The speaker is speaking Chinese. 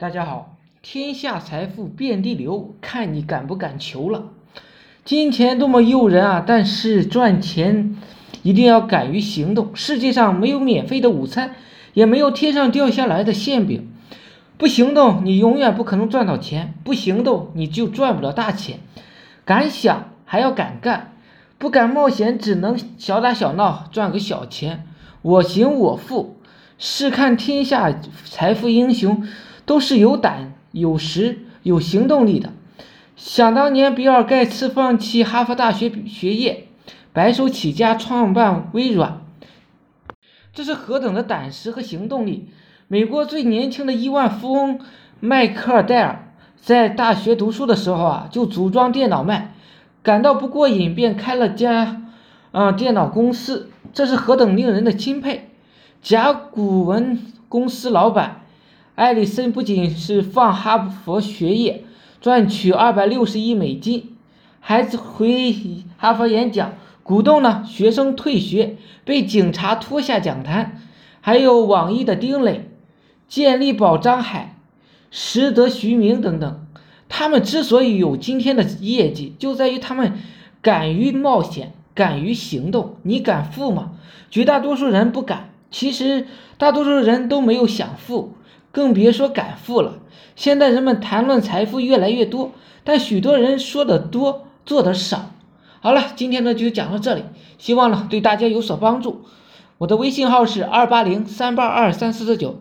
大家好，天下财富遍地流，看你敢不敢求了。金钱多么诱人啊！但是赚钱一定要敢于行动。世界上没有免费的午餐，也没有天上掉下来的馅饼。不行动，你永远不可能赚到钱；不行动，你就赚不了大钱。敢想还要敢干，不敢冒险，只能小打小闹赚个小钱。我行我富，试看天下财富英雄。都是有胆、有识、有行动力的。想当年，比尔·盖茨放弃哈佛大学学业，白手起家创办微软，这是何等的胆识和行动力！美国最年轻的亿万富翁迈克尔·戴尔在大学读书的时候啊，就组装电脑卖，感到不过瘾，便开了家啊电脑公司，这是何等令人的钦佩！甲骨文公司老板。艾利森不仅是放哈佛学业赚取二百六十亿美金，还回哈佛演讲，鼓动呢学生退学，被警察拖下讲坛。还有网易的丁磊、健力宝张海、实德徐明等等，他们之所以有今天的业绩，就在于他们敢于冒险，敢于行动。你敢富吗？绝大多数人不敢。其实大多数人都没有想富。更别说敢富了。现在人们谈论财富越来越多，但许多人说的多，做的少。好了，今天呢就讲到这里，希望呢对大家有所帮助。我的微信号是二八零三八二三四四九。